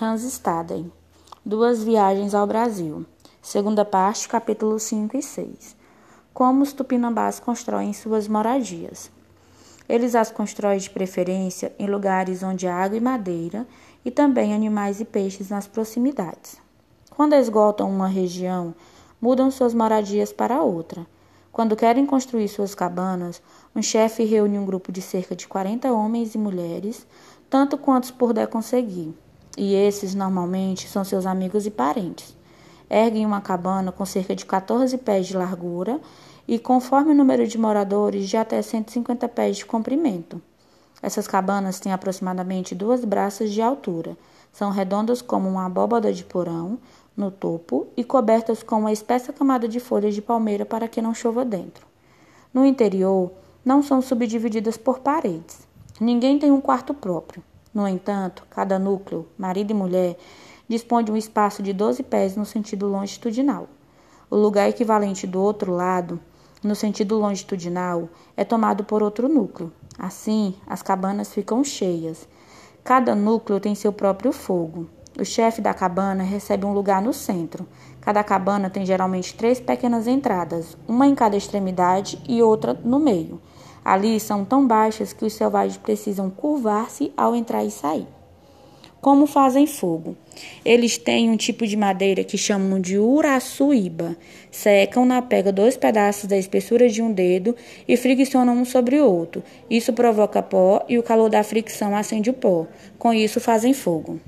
Hans Staden. Duas viagens ao Brasil. Segunda parte, capítulos 5 e 6. Como os tupinambás constroem suas moradias. Eles as constroem de preferência em lugares onde há água e madeira e também animais e peixes nas proximidades. Quando esgotam uma região, mudam suas moradias para outra. Quando querem construir suas cabanas, um chefe reúne um grupo de cerca de 40 homens e mulheres, tanto quantos puder conseguir e esses normalmente são seus amigos e parentes. Erguem uma cabana com cerca de 14 pés de largura e, conforme o número de moradores, de até 150 pés de comprimento. Essas cabanas têm aproximadamente duas braças de altura. São redondas como uma abóbada de porão no topo e cobertas com uma espessa camada de folhas de palmeira para que não chova dentro. No interior, não são subdivididas por paredes. Ninguém tem um quarto próprio. No entanto, cada núcleo, marido e mulher, dispõe de um espaço de 12 pés no sentido longitudinal. O lugar equivalente do outro lado, no sentido longitudinal, é tomado por outro núcleo. Assim, as cabanas ficam cheias. Cada núcleo tem seu próprio fogo. O chefe da cabana recebe um lugar no centro. Cada cabana tem geralmente três pequenas entradas, uma em cada extremidade e outra no meio. Ali são tão baixas que os selvagens precisam curvar-se ao entrar e sair. Como fazem fogo? Eles têm um tipo de madeira que chamam de uraçuíba. Secam na pega dois pedaços da espessura de um dedo e friccionam um sobre o outro. Isso provoca pó e o calor da fricção acende o pó. Com isso fazem fogo.